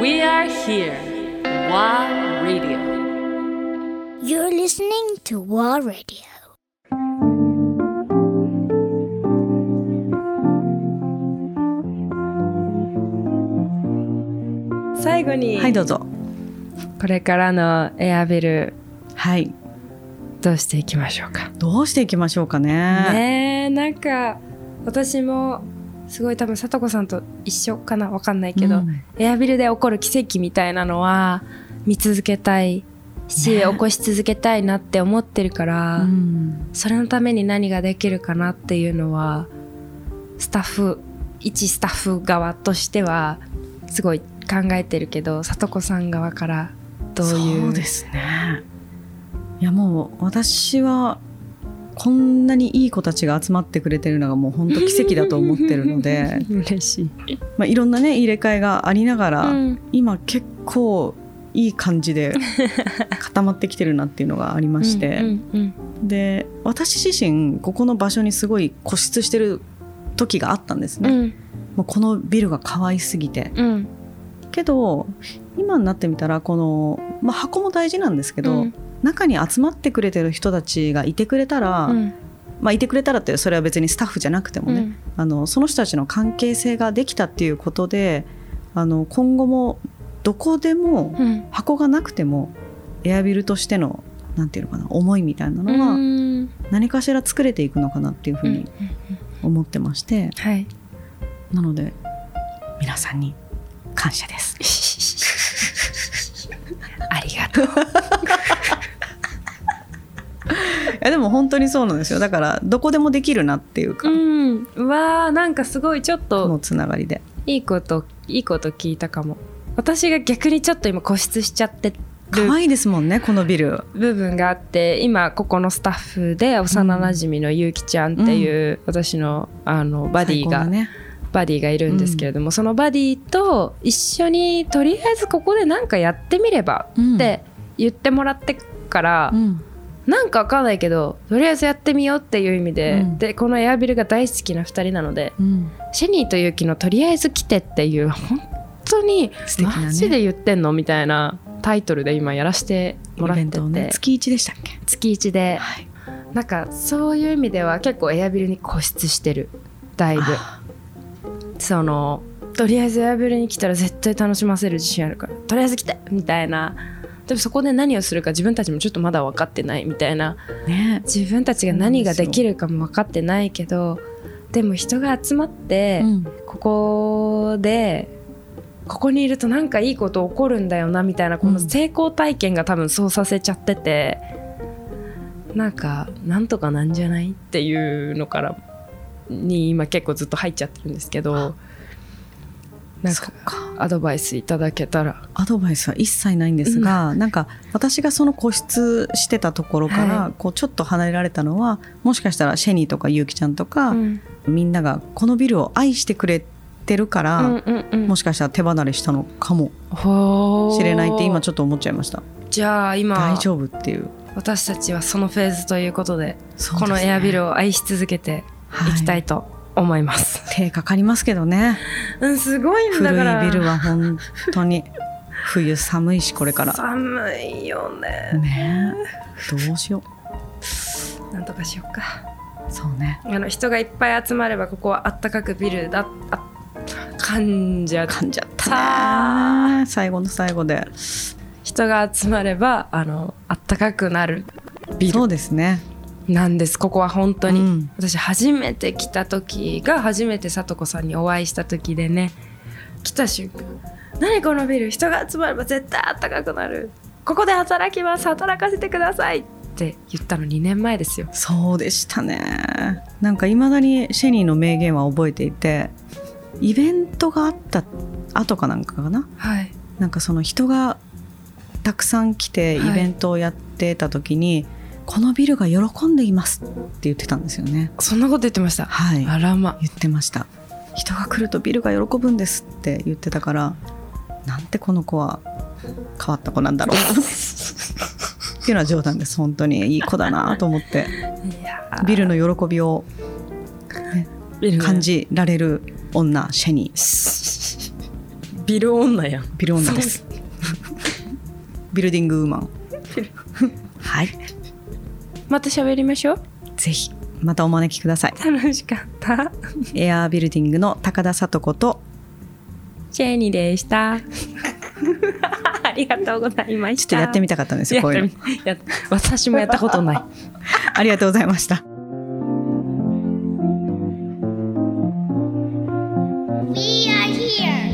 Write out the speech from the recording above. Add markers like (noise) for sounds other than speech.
We are here. WA Radio. You're listening to War Radio. 最後に、はいどうぞこれからのエアビルはいどうしていきましょうか？どうしていきましょうかねねえなんか私もすごい多分さとこさんと一緒かなわかんないけど、うん。エアビルで起こる奇跡みたいなのは見続けたいし、ね。起こし続けたいなって思ってるから、うん。それのために何ができるかなっていうのはスタッフ一スタッフ側としてはすごい考えてるけどさとこさん側からどういう？そうですね。いやもう私はこんなにいい子たちが集まってくれてるのがもう本当奇跡だと思ってるので (laughs) 嬉しい、まあいろんなね入れ替えがありながら、うん。今結構いい感じで (laughs) 固まってきてるなっていうのがありまして、うんうんで私自身ここの場所にすごい固執してる時があったんですね、うん。もうこのビルが可愛すぎて。うん。けど今になってみたらこの、まあ、箱も大事なんですけど、うん中に集まってくれてる人たちがいてくれたら、うん。まあ、いてくれたらってそれは別にスタッフじゃなくてもね、うん。あのその人たちの関係性ができたっていうことであの今後もどこでもうん。箱がなくてもエアビルとしてのなんていうのかな思いみたいなのはうん。何かしら作れていくのかなっていうふうに思ってまして、はい。なので皆さんに感謝です。(laughs) ありがとう。い (laughs) (laughs) やでも本当にそうなんですよ。だからどこでもできるなっていうか、うん。うわーなんかすごいちょっこのとつながりで。いいこといいこと聞いたかも。私が逆にちょっと今固執しちゃってる可愛いですもんねこのビル。部分があって今ここのスタッフで幼なじみのゆうきちゃんっていう、私のあのバディが、ね。バディがいるんですけれども、そのバディと一緒にとりあえずここで何かやってみればって言ってもらってから、うんなんかわかんないけどとりあえずやってみようっていう意味で、うん。でこのエアビルが大好きな2人なのでうん。シェニーとユキのとりあえず来てっていう本当にね。マジで言ってんのみたいなタイトルで今やらせてもらってて、ね。月1でしたっけ？月1で、はい。なんかそういう意味では結構エアビルに固執してるだいぶあ。そのとりあえずエアビルに来たら絶対楽しませる自信あるから。とりあえず来てみたいなでもそこで何をするか自分たちもちょっとまだ分かってないみたいな。ね。自分たちが何ができるかも分かってないけどでも人が集まって、うん。ここでここにいるとなんかいいこと起こるんだよなみたいなこの成功体験が多分そうさせちゃってて、なんかなんとかなんじゃないっていうのからに今結構ずっと入っちゃってるんですけどなんかアドバイスいただけたら。アドバイスは一切ないんですが、なん。か私がその固執してたところから、はい。こうちょっと離れられたのはもしかしたらシェニーとかユウキちゃんとか、うん。みんながこのビルを愛してくれてるから、うんうんうん。もしかしたら手離れしたのかもしれないって今ちょっと思っちゃいました。じゃあ今大丈夫っていう。私たちはそのフェーズということでね。このエアビルを愛し続けていきたいと思います、手かかりますけどね。うんすごいん古だから。いビルは本当に。冬寒いしこれから。寒いよね。ね。えどうしよなんとかしようか。うそうね。あの人がいっぱい集まればここはあったかくビルだあ噛んじゃ噛んじゃった最後の最後で。人が集まればあのあったかくなるビル。そうですねなんです。ここは本当に、うん。私初めて来た時が初めてさとこさんにお会いした時でね。来た瞬間「何このビル人が集まれば絶対あったかくなる。ここで働きます働かせてください」って言ったの2年前ですよ。そうでしたね。なんかいまだにシェニーの名言は覚えていてイベントがあった後かなんかかな？はい。なんかその人がたくさん来てイはい。ベントをやってた時に、このビルが喜んでいますって言ってたんですよね。そんなこと言ってました。はい。あらま。言ってました。人が来るとビルが喜ぶんですって言ってたからなんてこの子は変わった子なんだろう。っていうのは冗談です本当に。いい子だなと思って。ビルの喜びをビルの感じられる女シェニー。ビル女やん。ビル女です。ビルディングウーマン。はいまた喋りましょう。ぜひまたお招きください。楽しかった。エアービルディングの高田聡子と。シェーニでした。(laughs) ありがとうございました。ちょっとやってみたかったんですよこういうの。私もやったことない。(laughs) ありがとうございました。We are here.